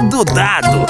Recado dado!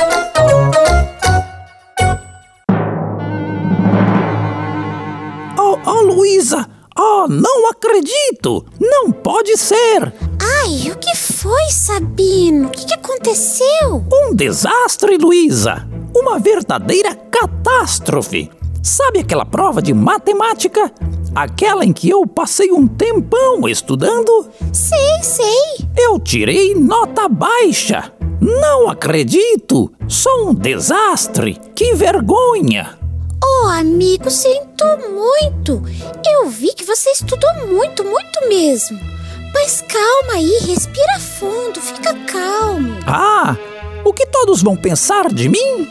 Oh, oh Luísa! Oh, não acredito! Não pode ser! Ai, o que foi, Sabino? O que, que aconteceu? Um desastre, Luísa! Uma verdadeira catástrofe! Sabe aquela prova de matemática? Aquela em que eu passei um tempão estudando? Sei, sei. Eu tirei nota baixa. Não acredito! Sou um desastre! Que vergonha! Oh, amigo, sinto muito. Eu vi que você estudou muito, muito mesmo. Mas calma aí, respira fundo, fica calmo. Ah, o que todos vão pensar de mim?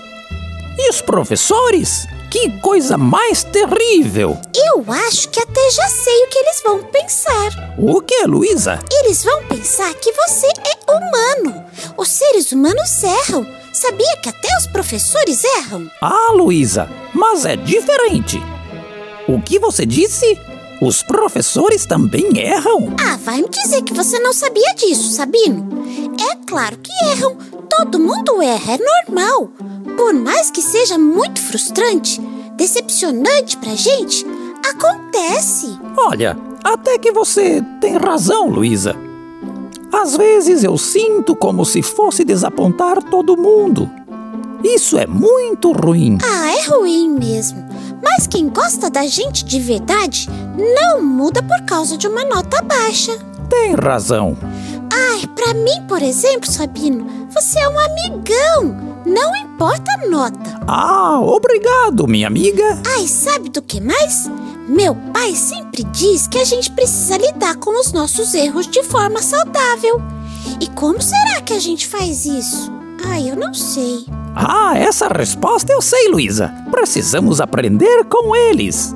E os professores? Que coisa mais terrível! Eu acho que até já sei o que eles vão pensar. O que, Luísa? Eles vão pensar que você é humano. Os seres humanos erram. Sabia que até os professores erram? Ah, Luísa, mas é diferente. O que você disse? Os professores também erram? Ah, vai me dizer que você não sabia disso, Sabino. É claro que erram. Todo mundo erra, é normal. Por mais que seja muito frustrante, decepcionante pra gente, acontece. Olha, até que você tem razão, Luísa. Às vezes eu sinto como se fosse desapontar todo mundo. Isso é muito ruim. Ah, é ruim mesmo. Mas quem gosta da gente de verdade não muda por causa de uma nota baixa. Tem razão. Ai, pra mim, por exemplo, Sabino, você é um amigão. Não importa a nota. Ah, obrigado, minha amiga. Ai, sabe do que mais? Meu pai sempre diz que a gente precisa lidar com os nossos erros de forma saudável. E como será que a gente faz isso? Ai, eu não sei. Ah, essa resposta eu sei, Luísa. Precisamos aprender com eles.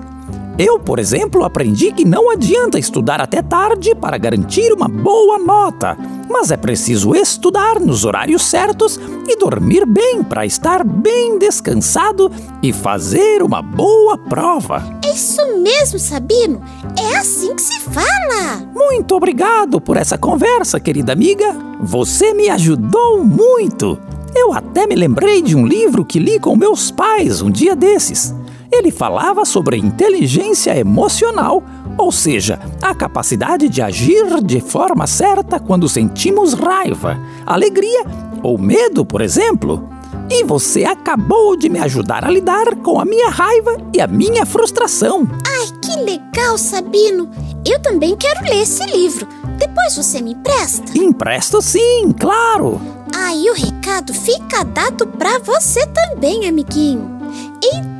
Eu, por exemplo, aprendi que não adianta estudar até tarde para garantir uma boa nota, mas é preciso estudar nos horários certos e dormir bem para estar bem descansado e fazer uma boa prova. É isso mesmo, Sabino. É assim que se fala. Muito obrigado por essa conversa, querida amiga. Você me ajudou muito. Eu até me lembrei de um livro que li com meus pais um dia desses. Ele falava sobre inteligência emocional, ou seja, a capacidade de agir de forma certa quando sentimos raiva, alegria ou medo, por exemplo. E você acabou de me ajudar a lidar com a minha raiva e a minha frustração. Ai, que legal, Sabino. Eu também quero ler esse livro. Depois você me empresta? Empresto sim, claro. Aí o recado fica dado para você também, amiguinho.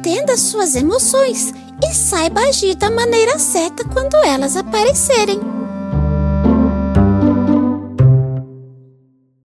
Entenda suas emoções e saiba agir da maneira certa quando elas aparecerem.